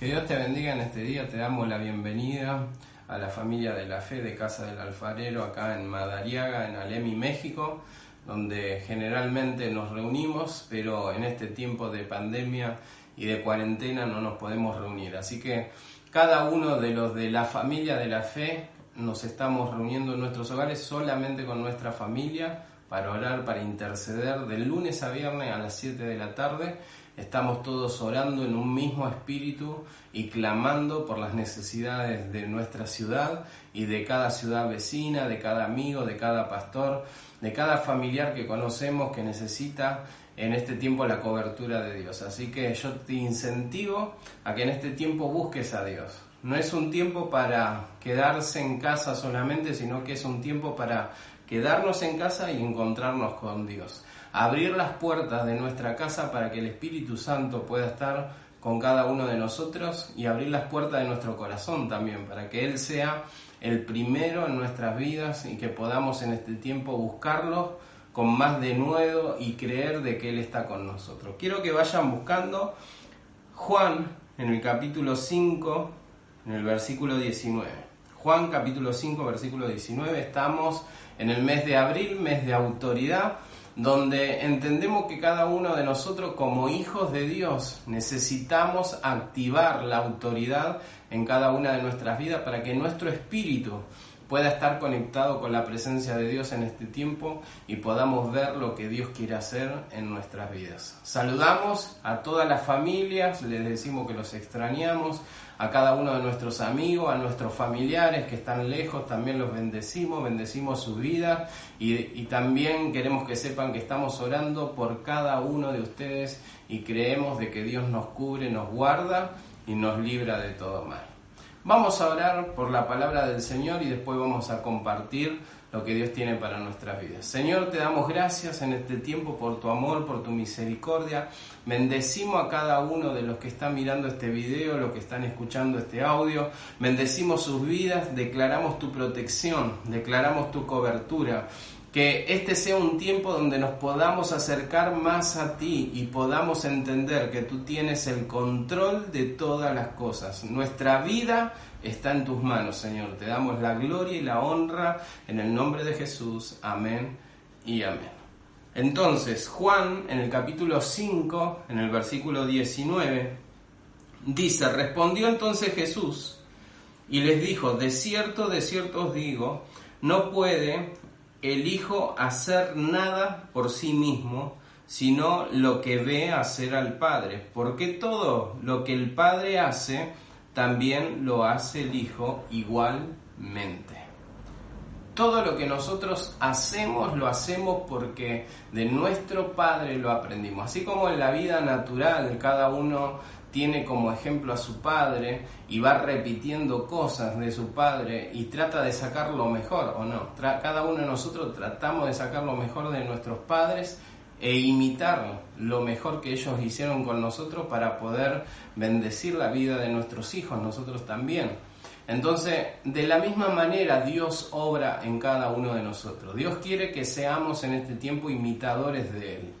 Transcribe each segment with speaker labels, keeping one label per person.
Speaker 1: Que Dios te bendiga en este día, te damos la bienvenida a la familia de la fe de Casa del Alfarero acá en Madariaga, en Alemi, México, donde generalmente nos reunimos, pero en este tiempo de pandemia y de cuarentena no nos podemos reunir. Así que cada uno de los de la familia de la fe nos estamos reuniendo en nuestros hogares solamente con nuestra familia para orar, para interceder de lunes a viernes a las 7 de la tarde. Estamos todos orando en un mismo espíritu y clamando por las necesidades de nuestra ciudad y de cada ciudad vecina, de cada amigo, de cada pastor, de cada familiar que conocemos que necesita en este tiempo la cobertura de Dios. Así que yo te incentivo a que en este tiempo busques a Dios. No es un tiempo para quedarse en casa solamente, sino que es un tiempo para quedarnos en casa y encontrarnos con Dios. Abrir las puertas de nuestra casa para que el Espíritu Santo pueda estar con cada uno de nosotros y abrir las puertas de nuestro corazón también, para que Él sea el primero en nuestras vidas y que podamos en este tiempo buscarlo con más denuedo y creer de que Él está con nosotros. Quiero que vayan buscando Juan en el capítulo 5, en el versículo 19. Juan capítulo 5, versículo 19, estamos en el mes de abril, mes de autoridad, donde entendemos que cada uno de nosotros como hijos de Dios necesitamos activar la autoridad en cada una de nuestras vidas para que nuestro espíritu pueda estar conectado con la presencia de Dios en este tiempo y podamos ver lo que Dios quiere hacer en nuestras vidas. Saludamos a todas las familias, les decimos que los extrañamos, a cada uno de nuestros amigos, a nuestros familiares que están lejos, también los bendecimos, bendecimos su vida y, y también queremos que sepan que estamos orando por cada uno de ustedes y creemos de que Dios nos cubre, nos guarda y nos libra de todo mal. Vamos a orar por la palabra del Señor y después vamos a compartir lo que Dios tiene para nuestras vidas. Señor, te damos gracias en este tiempo por tu amor, por tu misericordia. Bendecimos a cada uno de los que están mirando este video, los que están escuchando este audio. Bendecimos sus vidas, declaramos tu protección, declaramos tu cobertura que este sea un tiempo donde nos podamos acercar más a ti y podamos entender que tú tienes el control de todas las cosas. Nuestra vida está en tus manos, Señor. Te damos la gloria y la honra en el nombre de Jesús. Amén y amén. Entonces, Juan en el capítulo 5, en el versículo 19, dice, respondió entonces Jesús y les dijo, de cierto, de cierto os digo, no puede el Hijo hacer nada por sí mismo, sino lo que ve hacer al Padre, porque todo lo que el Padre hace, también lo hace el Hijo igualmente. Todo lo que nosotros hacemos lo hacemos porque de nuestro Padre lo aprendimos. Así como en la vida natural cada uno tiene como ejemplo a su padre y va repitiendo cosas de su padre y trata de sacar lo mejor o no. cada uno de nosotros tratamos de sacar lo mejor de nuestros padres e imitar lo mejor que ellos hicieron con nosotros para poder bendecir la vida de nuestros hijos, nosotros también. Entonces, de la misma manera Dios obra en cada uno de nosotros. Dios quiere que seamos en este tiempo imitadores de Él.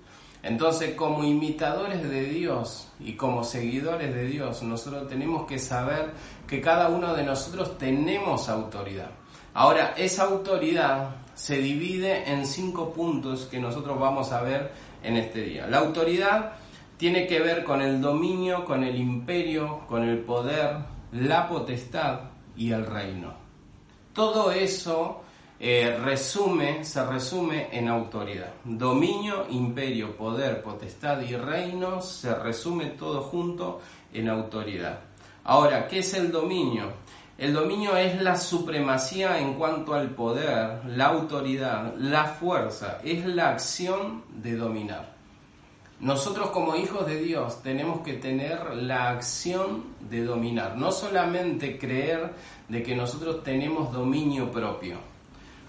Speaker 1: Entonces, como imitadores de Dios y como seguidores de Dios, nosotros tenemos que saber que cada uno de nosotros tenemos autoridad. Ahora, esa autoridad se divide en cinco puntos que nosotros vamos a ver en este día. La autoridad tiene que ver con el dominio, con el imperio, con el poder, la potestad y el reino. Todo eso eh, resume, se resume en autoridad. Dominio, imperio, poder, potestad y reino se resume todo junto en autoridad. Ahora, ¿qué es el dominio? El dominio es la supremacía en cuanto al poder, la autoridad, la fuerza, es la acción de dominar. Nosotros como hijos de Dios tenemos que tener la acción de dominar, no solamente creer de que nosotros tenemos dominio propio,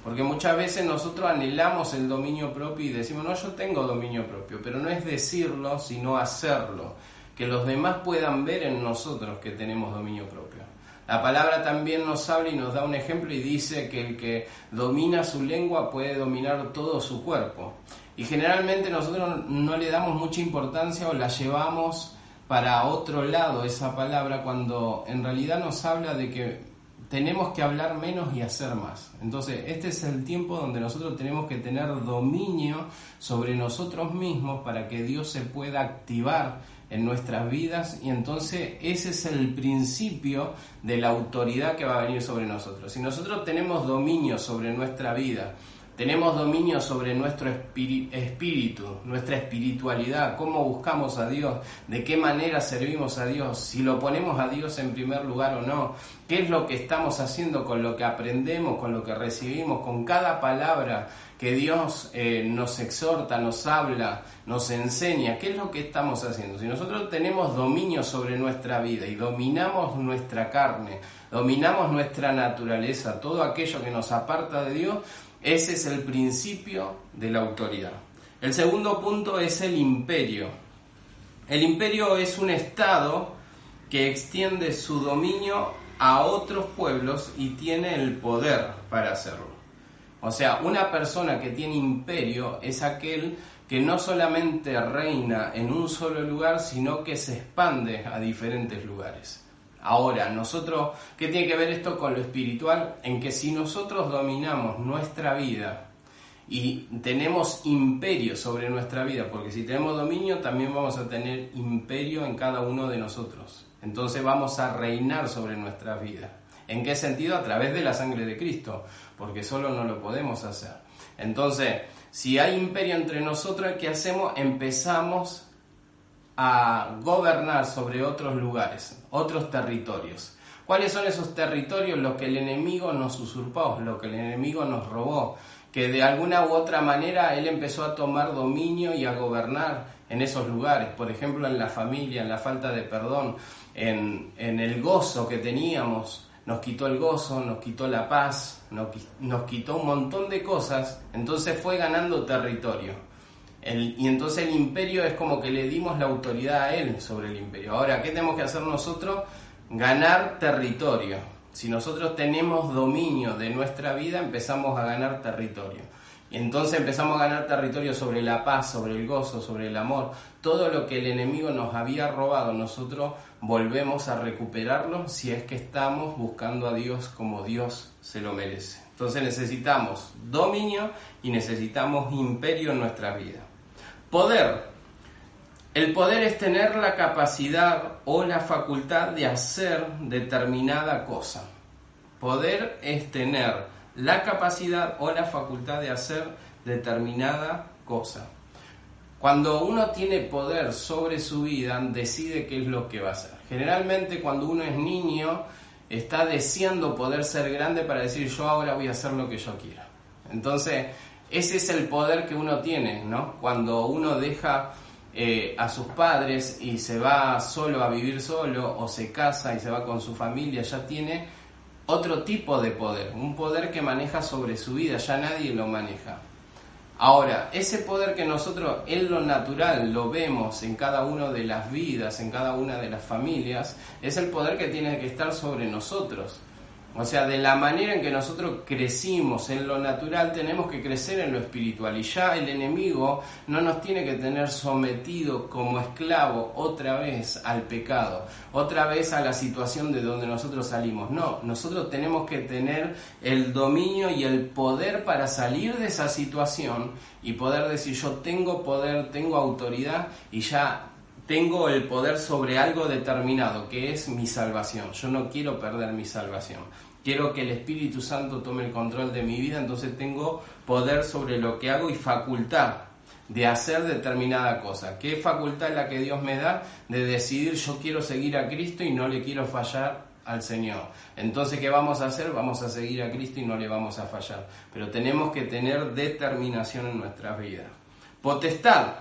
Speaker 1: porque muchas veces nosotros anhelamos el dominio propio y decimos, no, yo tengo dominio propio, pero no es decirlo, sino hacerlo, que los demás puedan ver en nosotros que tenemos dominio propio. La palabra también nos habla y nos da un ejemplo y dice que el que domina su lengua puede dominar todo su cuerpo. Y generalmente nosotros no le damos mucha importancia o la llevamos para otro lado esa palabra cuando en realidad nos habla de que tenemos que hablar menos y hacer más. Entonces, este es el tiempo donde nosotros tenemos que tener dominio sobre nosotros mismos para que Dios se pueda activar en nuestras vidas y entonces ese es el principio de la autoridad que va a venir sobre nosotros. Si nosotros tenemos dominio sobre nuestra vida, tenemos dominio sobre nuestro espíritu, nuestra espiritualidad, cómo buscamos a Dios, de qué manera servimos a Dios, si lo ponemos a Dios en primer lugar o no, qué es lo que estamos haciendo con lo que aprendemos, con lo que recibimos, con cada palabra que Dios eh, nos exhorta, nos habla, nos enseña, qué es lo que estamos haciendo. Si nosotros tenemos dominio sobre nuestra vida y dominamos nuestra carne, dominamos nuestra naturaleza, todo aquello que nos aparta de Dios, ese es el principio de la autoridad. El segundo punto es el imperio. El imperio es un estado que extiende su dominio a otros pueblos y tiene el poder para hacerlo. O sea, una persona que tiene imperio es aquel que no solamente reina en un solo lugar, sino que se expande a diferentes lugares. Ahora, nosotros, ¿qué tiene que ver esto con lo espiritual? En que si nosotros dominamos nuestra vida y tenemos imperio sobre nuestra vida, porque si tenemos dominio también vamos a tener imperio en cada uno de nosotros. Entonces vamos a reinar sobre nuestra vida. ¿En qué sentido? A través de la sangre de Cristo, porque solo no lo podemos hacer. Entonces, si hay imperio entre nosotros, ¿qué hacemos? Empezamos a gobernar sobre otros lugares, otros territorios. ¿Cuáles son esos territorios? Los que el enemigo nos usurpó, lo que el enemigo nos robó, que de alguna u otra manera él empezó a tomar dominio y a gobernar en esos lugares, por ejemplo en la familia, en la falta de perdón, en, el gozo que teníamos, nos quitó el gozo, nos quitó la paz, nos quitó un montón de cosas, entonces fue ganando territorio y entonces el imperio es como que le dimos la autoridad a él sobre el imperio. Ahora, ¿qué tenemos que hacer nosotros? Ganar territorio. Si nosotros tenemos dominio de nuestra vida, empezamos a ganar territorio. Y entonces empezamos a ganar territorio sobre la paz, sobre el gozo, sobre el amor. Todo lo que el enemigo nos había robado, nosotros volvemos a recuperarlo si es que estamos buscando a Dios como Dios se lo merece. Entonces necesitamos dominio y necesitamos imperio en nuestra vida. Poder. El poder es tener la capacidad o la facultad de hacer determinada cosa. Poder es tener la capacidad o la facultad de hacer determinada cosa. Cuando uno tiene poder sobre su vida, decide qué es lo que va a hacer. Generalmente cuando uno es niño, está deseando poder ser grande para decir yo ahora voy a hacer lo que yo quiera. Entonces, ese es el poder que uno tiene, ¿no? Cuando uno deja eh, a sus padres y se va solo a vivir solo o se casa y se va con su familia, ya tiene otro tipo de poder, un poder que maneja sobre su vida, ya nadie lo maneja. Ahora, ese poder que nosotros en lo natural lo vemos en cada una de las vidas, en cada una de las familias, es el poder que tiene que estar sobre nosotros. O sea, de la manera en que nosotros crecimos en lo natural, tenemos que crecer en lo espiritual. Y ya el enemigo no nos tiene que tener sometido como esclavo otra vez al pecado, otra vez a la situación de donde nosotros salimos. No, nosotros tenemos que tener el dominio y el poder para salir de esa situación y poder decir yo tengo poder, tengo autoridad y ya tengo el poder sobre algo determinado, que es mi salvación. Yo no quiero perder mi salvación. Quiero que el Espíritu Santo tome el control de mi vida, entonces tengo poder sobre lo que hago y facultad de hacer determinada cosa. ¿Qué facultad es la que Dios me da de decidir yo quiero seguir a Cristo y no le quiero fallar al Señor. Entonces, ¿qué vamos a hacer? Vamos a seguir a Cristo y no le vamos a fallar. Pero tenemos que tener determinación en nuestras vidas. Potestad,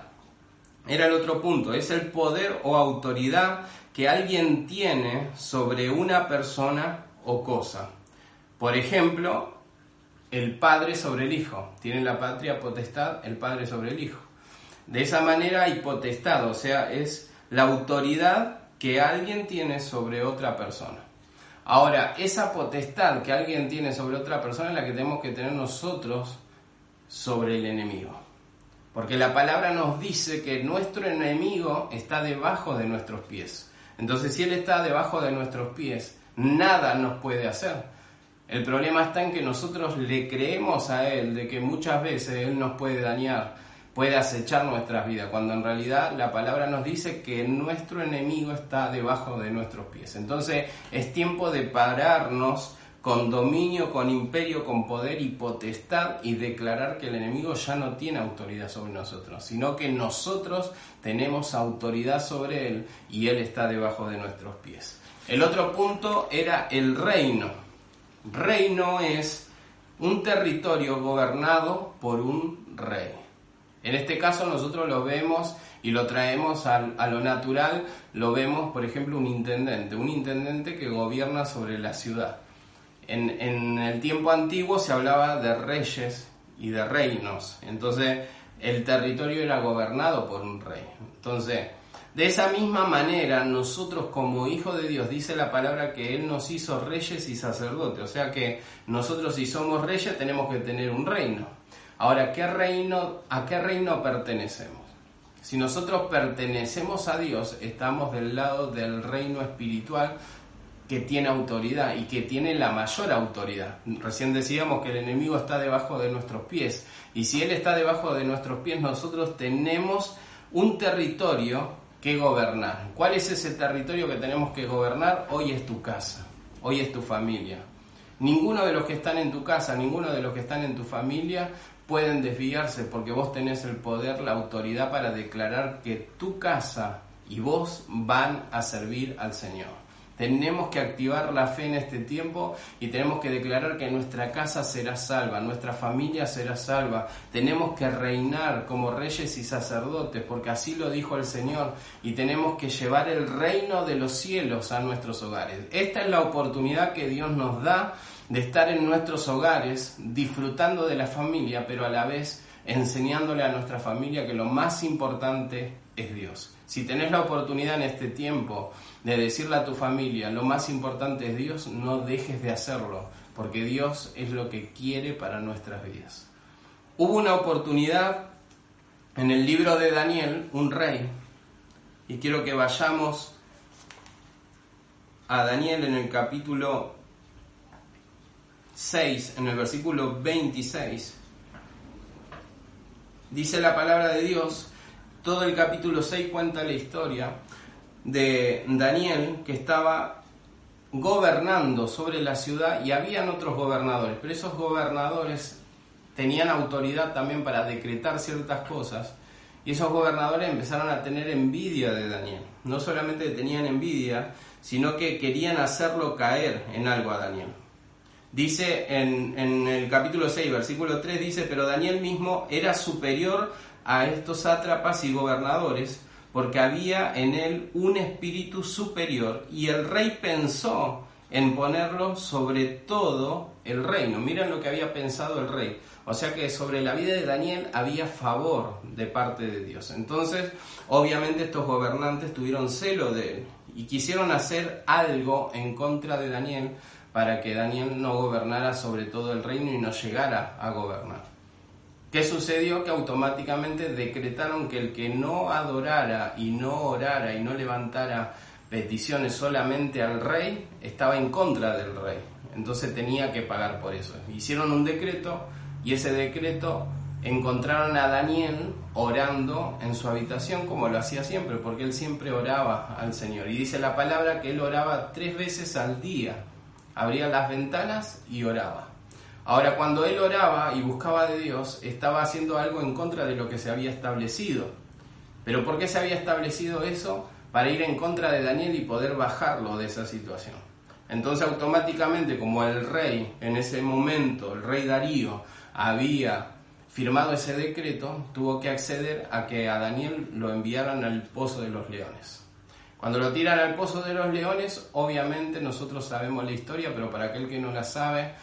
Speaker 1: era el otro punto, es el poder o autoridad que alguien tiene sobre una persona o cosa. Por ejemplo, el padre sobre el hijo. Tiene la patria potestad el padre sobre el hijo. De esa manera hay potestad, o sea, es la autoridad que alguien tiene sobre otra persona. Ahora, esa potestad que alguien tiene sobre otra persona es la que tenemos que tener nosotros sobre el enemigo. Porque la palabra nos dice que nuestro enemigo está debajo de nuestros pies. Entonces, si Él está debajo de nuestros pies, nada nos puede hacer. El problema está en que nosotros le creemos a Él de que muchas veces Él nos puede dañar, puede acechar nuestras vidas, cuando en realidad la palabra nos dice que nuestro enemigo está debajo de nuestros pies. Entonces es tiempo de pararnos con dominio, con imperio, con poder y potestad y declarar que el enemigo ya no tiene autoridad sobre nosotros, sino que nosotros tenemos autoridad sobre él y él está debajo de nuestros pies. El otro punto era el reino. Reino es un territorio gobernado por un rey. En este caso nosotros lo vemos y lo traemos a, lo natural, lo vemos por ejemplo un intendente, un intendente que gobierna sobre la ciudad. En, el tiempo antiguo se hablaba de reyes y de reinos, entonces el territorio era gobernado por un rey. Entonces, de esa misma manera, nosotros como hijos de Dios, dice la palabra que Él nos hizo reyes y sacerdotes. O sea que nosotros si somos reyes tenemos que tener un reino. Ahora, ¿qué reino, ¿a qué reino pertenecemos? Si nosotros pertenecemos a Dios, estamos del lado del reino espiritual que tiene autoridad y que tiene la mayor autoridad. Recién decíamos que el enemigo está debajo de nuestros pies. Y si Él está debajo de nuestros pies, nosotros tenemos un territorio que gobernar. ¿Cuál es ese territorio que tenemos que gobernar? Hoy es tu casa, hoy es tu familia. Ninguno de los que están en tu casa, ninguno de los que están en tu familia pueden desviarse porque vos tenés el poder, la autoridad para declarar que tu casa y vos van a servir al Señor. Tenemos que activar la fe en este tiempo y tenemos que declarar que nuestra casa será salva, nuestra familia será salva. Tenemos que reinar como reyes y sacerdotes, porque así lo dijo el Señor, y tenemos que llevar el reino de los cielos a nuestros hogares. Esta es la oportunidad que Dios nos da de estar en nuestros hogares, disfrutando de la familia, pero a la vez enseñándole a nuestra familia que lo más importante es Dios. Si tenés la oportunidad en este tiempo de decirle a tu familia, lo más importante es Dios, no dejes de hacerlo, porque Dios es lo que quiere para nuestras vidas. Hubo una oportunidad en el libro de Daniel, un rey, y quiero que vayamos a Daniel en el capítulo 6, en el versículo 26. Dice la palabra de Dios, todo el capítulo 6 cuenta la historia de Daniel que estaba gobernando sobre la ciudad y habían otros gobernadores, pero esos gobernadores tenían autoridad también para decretar ciertas cosas y esos gobernadores empezaron a tener envidia de Daniel. No solamente tenían envidia, sino que querían hacerlo caer en algo a Daniel. Dice en, en el capítulo 6, versículo 3, dice, pero Daniel mismo era superior a estos sátrapas y gobernadores, porque había en él un espíritu superior y el rey pensó en ponerlo sobre todo el reino. Miren lo que había pensado el rey. O sea que sobre la vida de Daniel había favor de parte de Dios. Entonces, obviamente estos gobernantes tuvieron celo de él y quisieron hacer algo en contra de Daniel para que Daniel no gobernara sobre todo el reino y no llegara a gobernar. ¿Qué sucedió? Que automáticamente decretaron que el que no adorara y no orara y no levantara peticiones solamente al rey estaba en contra del rey. Entonces tenía que pagar por eso. Hicieron un decreto y ese decreto encontraron a Daniel orando en su habitación como lo hacía siempre, porque él siempre oraba al Señor. Y dice la palabra que él oraba tres veces al día. Abría las ventanas y oraba. Ahora, cuando él oraba y buscaba de Dios, estaba haciendo algo en contra de lo que se había establecido. ¿Pero por qué se había establecido eso? Para ir en contra de Daniel y poder bajarlo de esa situación. Entonces automáticamente como el rey en ese momento, el rey Darío, había firmado ese decreto, tuvo que acceder a que a Daniel lo enviaran al pozo de los leones. Cuando lo tiran al pozo de los leones, obviamente nosotros sabemos la historia, pero para aquel que no la sabe,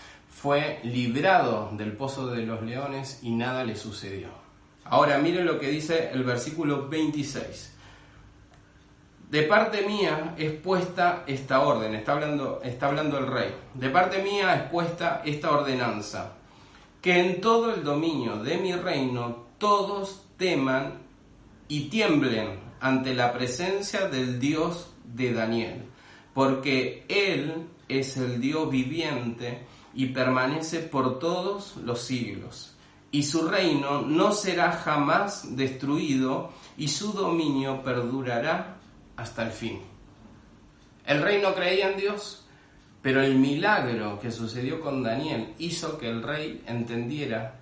Speaker 1: fue librado del pozo de los leones y nada le sucedió. Ahora miren lo que dice el versículo 26. De parte mía es puesta esta orden, está hablando, está hablando el rey. De parte mía es puesta esta ordenanza, que en todo el dominio de mi reino todos teman y tiemblen ante la presencia del Dios de Daniel, porque Él es el Dios viviente y permanece por todos los siglos. Y su reino no será jamás destruido y su dominio perdurará hasta el fin. El rey no creía en Dios, pero el milagro que sucedió con Daniel hizo que el rey entendiera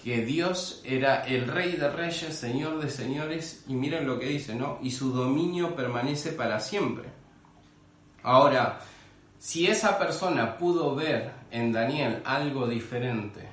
Speaker 1: que Dios era el rey de reyes, señor de señores, y miren lo que dice, ¿no? Y su dominio permanece para siempre. Ahora, si esa persona pudo ver en Daniel algo diferente,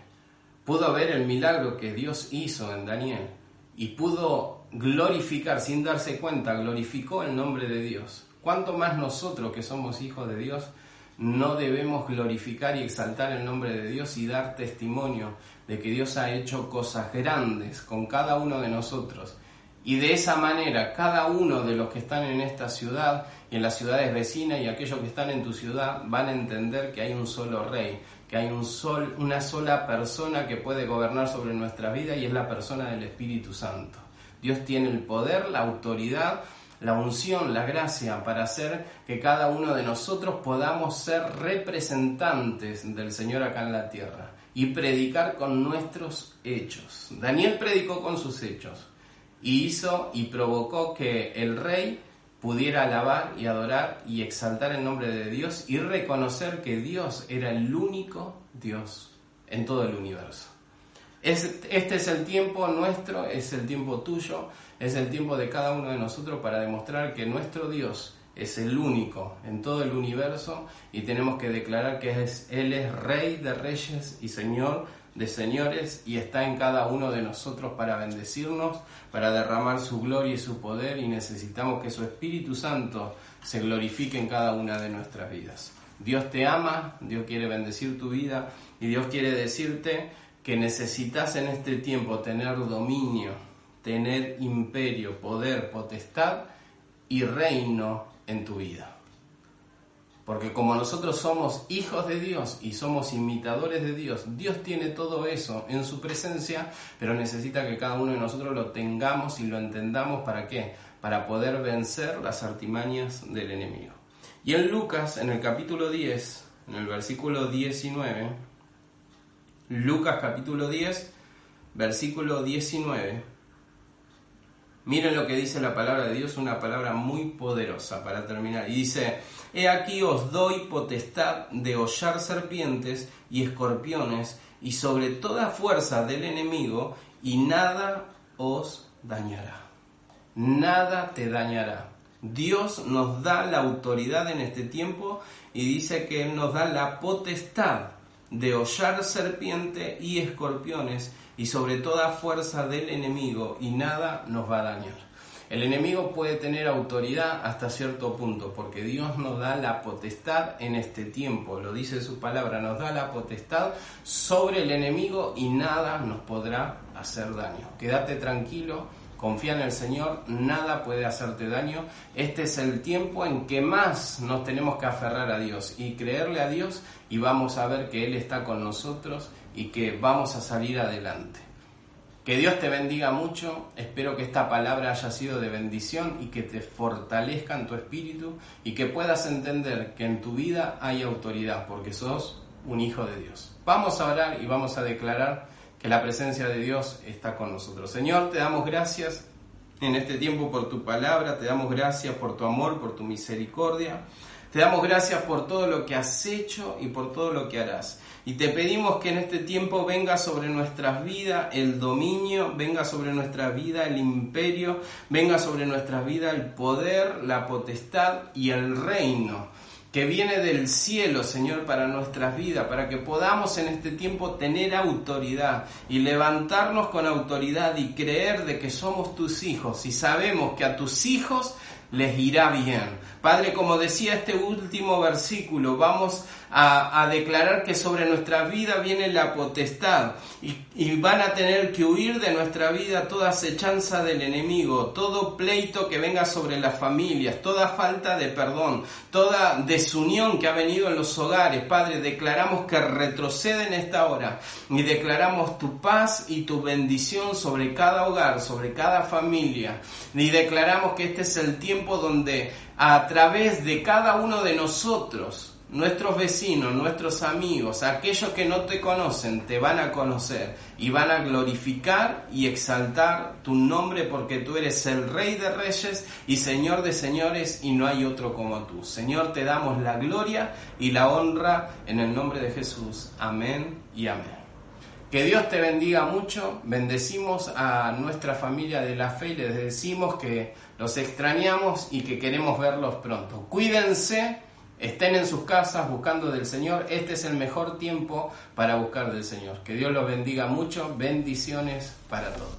Speaker 1: pudo ver el milagro que Dios hizo en Daniel y pudo glorificar sin darse cuenta, glorificó el nombre de Dios. ¿Cuánto más nosotros que somos hijos de Dios no debemos glorificar y exaltar el nombre de Dios y dar testimonio de que Dios ha hecho cosas grandes con cada uno de nosotros? Y de esa manera, cada uno de los que están en esta ciudad y en las ciudades vecinas y aquellos que están en tu ciudad van a entender que hay un solo rey, que hay un sol, una sola persona que puede gobernar sobre nuestra vida y es la persona del Espíritu Santo. Dios tiene el poder, la autoridad, la unción, la gracia para hacer que cada uno de nosotros podamos ser representantes del Señor acá en la tierra y predicar con nuestros hechos. Daniel predicó con sus hechos y hizo y provocó que el rey pudiera alabar y adorar y exaltar el nombre de Dios y reconocer que Dios era el único Dios en todo el universo. Este es el tiempo nuestro, es el tiempo tuyo, es el tiempo de cada uno de nosotros para demostrar que nuestro Dios es el único en todo el universo y tenemos que declarar que es, Él es Rey de Reyes y Señor de Señores y está en cada uno de nosotros para bendecirnos, para derramar su gloria y su poder y necesitamos que su Espíritu Santo se glorifique en cada una de nuestras vidas. Dios te ama, Dios quiere bendecir tu vida y Dios quiere decirte que necesitas en este tiempo tener dominio, tener imperio, poder, potestad y reino en tu vida. Porque como nosotros somos hijos de Dios y somos imitadores de Dios, Dios tiene todo eso en su presencia, pero necesita que cada uno de nosotros lo tengamos y lo entendamos para qué? Para poder vencer las artimañas del enemigo. Y en Lucas, en el capítulo 10, en el versículo 19, Lucas capítulo 10, versículo 19. Miren lo que dice la palabra de Dios, una palabra muy poderosa para terminar. Y dice, He aquí os doy potestad de hollar serpientes y escorpiones y sobre toda fuerza del enemigo y nada os dañará. Nada te dañará. Dios nos da la autoridad en este tiempo y dice que Él nos da la potestad de hollar serpiente y escorpiones y sobre toda fuerza del enemigo y nada nos va a dañar. El enemigo puede tener autoridad hasta cierto punto, porque Dios nos da la potestad en este tiempo, lo dice su palabra, nos da la potestad sobre el enemigo y nada nos podrá hacer daño. Quédate tranquilo, confía en el Señor, nada puede hacerte daño. Este es el tiempo en que más nos tenemos que aferrar a Dios y creerle a Dios y vamos a ver que Él está con nosotros y que vamos a salir adelante. Que Dios te bendiga mucho, espero que esta palabra haya sido de bendición y que te fortalezca en tu espíritu y que puedas entender que en tu vida hay autoridad porque sos un hijo de Dios. Vamos a orar y vamos a declarar que la presencia de Dios está con nosotros. Señor, te damos gracias en este tiempo por tu palabra, te damos gracias por tu amor, por tu misericordia. Te damos gracias por todo lo que has hecho y por todo lo que harás. Y te pedimos que en este tiempo venga sobre nuestras vidas el dominio, venga sobre nuestra vida el imperio, venga sobre nuestras vidas el poder, la potestad y el reino que viene del cielo, Señor, para nuestras vidas, para que podamos en este tiempo tener autoridad y levantarnos con autoridad y creer de que somos tus hijos y sabemos que a tus hijos les irá bien. Padre, como decía este último versículo, vamos a, declarar que sobre nuestra vida viene la potestad y, van a tener que huir de nuestra vida toda acechanza del enemigo, todo pleito que venga sobre las familias, toda falta de perdón, toda desunión que ha venido en los hogares. Padre, declaramos que retrocede en esta hora y declaramos tu paz y tu bendición sobre cada hogar, sobre cada familia. Y declaramos que este es el tiempo donde a través de cada uno de nosotros, nuestros vecinos, nuestros amigos, aquellos que no te conocen, te van a conocer y van a glorificar y exaltar tu nombre porque tú eres el Rey de Reyes y Señor de Señores y no hay otro como tú. Señor, te damos la gloria y la honra en el nombre de Jesús. Amén y amén. Que Dios te bendiga mucho. Bendecimos a nuestra familia de la fe y les decimos que los extrañamos y que queremos verlos pronto. Cuídense, estén en sus casas buscando del Señor. Este es el mejor tiempo para buscar del Señor. Que Dios los bendiga mucho. Bendiciones para todos.